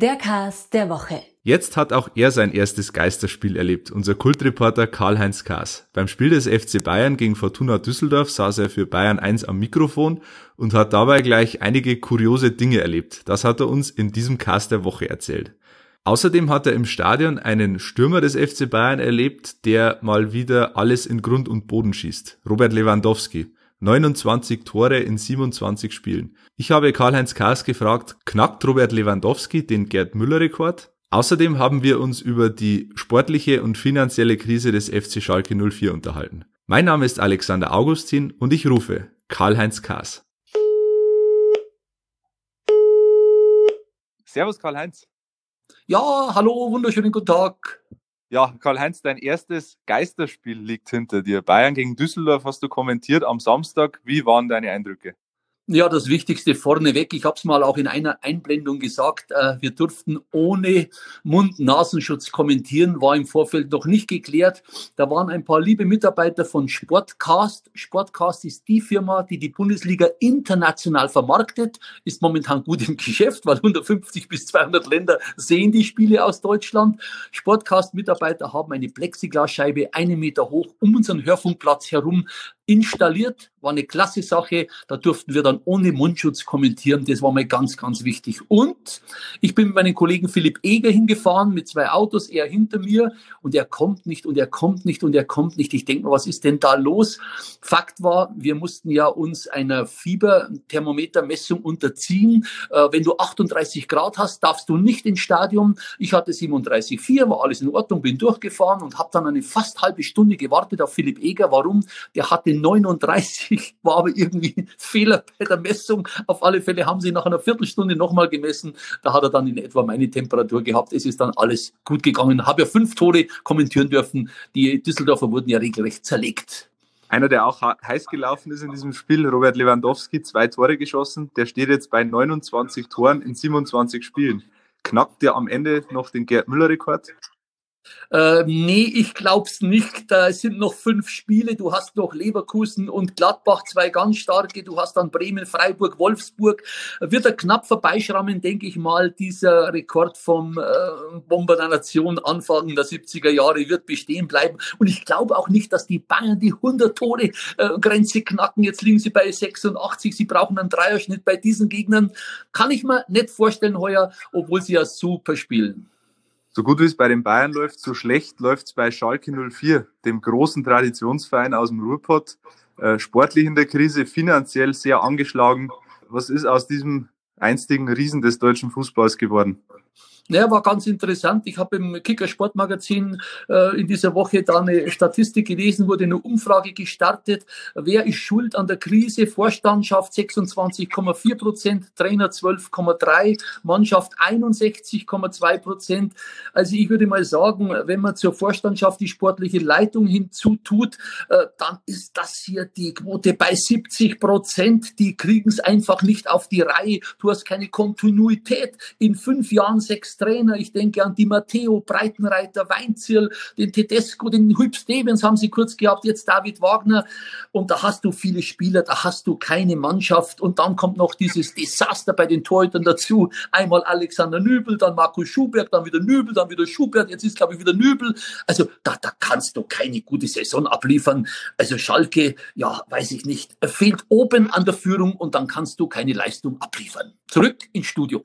Der Cast der Woche. Jetzt hat auch er sein erstes Geisterspiel erlebt, unser Kultreporter Karl-Heinz Kaas. Beim Spiel des FC Bayern gegen Fortuna Düsseldorf saß er für Bayern 1 am Mikrofon und hat dabei gleich einige kuriose Dinge erlebt. Das hat er uns in diesem Cast der Woche erzählt. Außerdem hat er im Stadion einen Stürmer des FC Bayern erlebt, der mal wieder alles in Grund und Boden schießt. Robert Lewandowski. 29 Tore in 27 Spielen. Ich habe Karl-Heinz Kaas gefragt, knackt Robert Lewandowski den Gerd Müller-Rekord? Außerdem haben wir uns über die sportliche und finanzielle Krise des FC Schalke 04 unterhalten. Mein Name ist Alexander Augustin und ich rufe Karl-Heinz Kaas. Servus Karl-Heinz. Ja, hallo, wunderschönen guten Tag. Ja, Karl-Heinz, dein erstes Geisterspiel liegt hinter dir. Bayern gegen Düsseldorf hast du kommentiert am Samstag. Wie waren deine Eindrücke? Ja, das Wichtigste vorneweg. Ich habe es mal auch in einer Einblendung gesagt. Äh, wir durften ohne Mund-Nasenschutz kommentieren, war im Vorfeld noch nicht geklärt. Da waren ein paar liebe Mitarbeiter von Sportcast. Sportcast ist die Firma, die die Bundesliga international vermarktet, ist momentan gut im Geschäft, weil 150 bis 200 Länder sehen die Spiele aus Deutschland. Sportcast-Mitarbeiter haben eine Plexiglasscheibe einen Meter hoch um unseren Hörfunkplatz herum installiert. War eine klasse Sache. Da durften wir dann ohne Mundschutz kommentieren. Das war mir ganz, ganz wichtig. Und ich bin mit meinem Kollegen Philipp Eger hingefahren mit zwei Autos, er hinter mir. Und er kommt nicht und er kommt nicht und er kommt nicht. Ich denke mal, was ist denn da los? Fakt war, wir mussten ja uns einer Fieberthermometermessung unterziehen. Äh, wenn du 38 Grad hast, darfst du nicht ins Stadion. Ich hatte 37,4, war alles in Ordnung, bin durchgefahren und habe dann eine fast halbe Stunde gewartet auf Philipp Eger. Warum? Der hatte 39, war aber irgendwie Fehler bei der Messung. Auf alle Fälle haben sie nach einer Viertelstunde nochmal gemessen. Da hat er dann in etwa meine Temperatur gehabt. Es ist dann alles gut gegangen. Habe ja fünf Tore kommentieren dürfen. Die Düsseldorfer wurden ja regelrecht zerlegt. Einer, der auch heiß gelaufen ist in diesem Spiel, Robert Lewandowski, zwei Tore geschossen. Der steht jetzt bei 29 Toren in 27 Spielen. Knackt der am Ende noch den Gerd Müller-Rekord? Äh, nee, ich glaub's nicht. Da sind noch fünf Spiele. Du hast noch Leverkusen und Gladbach, zwei ganz starke. Du hast dann Bremen, Freiburg, Wolfsburg. Wird er knapp vorbeischrammen, denke ich mal. Dieser Rekord vom äh, Bomber der Nation Anfang der 70er Jahre wird bestehen bleiben. Und ich glaube auch nicht, dass die Bayern die 100 Tore äh, Grenze knacken. Jetzt liegen sie bei 86. Sie brauchen einen Dreierschnitt bei diesen Gegnern. Kann ich mir nicht vorstellen heuer, obwohl sie ja super spielen. So gut wie es bei den Bayern läuft, so schlecht läuft es bei Schalke 04, dem großen Traditionsverein aus dem Ruhrpott. Äh, sportlich in der Krise, finanziell sehr angeschlagen. Was ist aus diesem einstigen Riesen des deutschen Fußballs geworden? Ja, war ganz interessant. Ich habe im Kicker Sportmagazin äh, in dieser Woche da eine Statistik gelesen, wurde eine Umfrage gestartet. Wer ist schuld an der Krise? Vorstandschaft 26,4 Prozent, Trainer 12,3, Mannschaft 61,2 Prozent. Also ich würde mal sagen, wenn man zur Vorstandschaft die sportliche Leitung hinzutut, äh, dann ist das hier die Quote bei 70 Prozent. Die kriegen es einfach nicht auf die Reihe. Du hast keine Kontinuität. In fünf Jahren sechs Trainer. Ich denke an die Matteo, Breitenreiter, Weinzierl, den Tedesco, den Hüb Stevens haben sie kurz gehabt, jetzt David Wagner. Und da hast du viele Spieler, da hast du keine Mannschaft. Und dann kommt noch dieses Desaster bei den Torhütern dazu. Einmal Alexander Nübel, dann Markus Schuberg, dann wieder Nübel, dann wieder Schubert, jetzt ist glaube ich wieder Nübel. Also da, da kannst du keine gute Saison abliefern. Also Schalke, ja, weiß ich nicht, fehlt oben an der Führung und dann kannst du keine Leistung abliefern. Zurück ins Studio.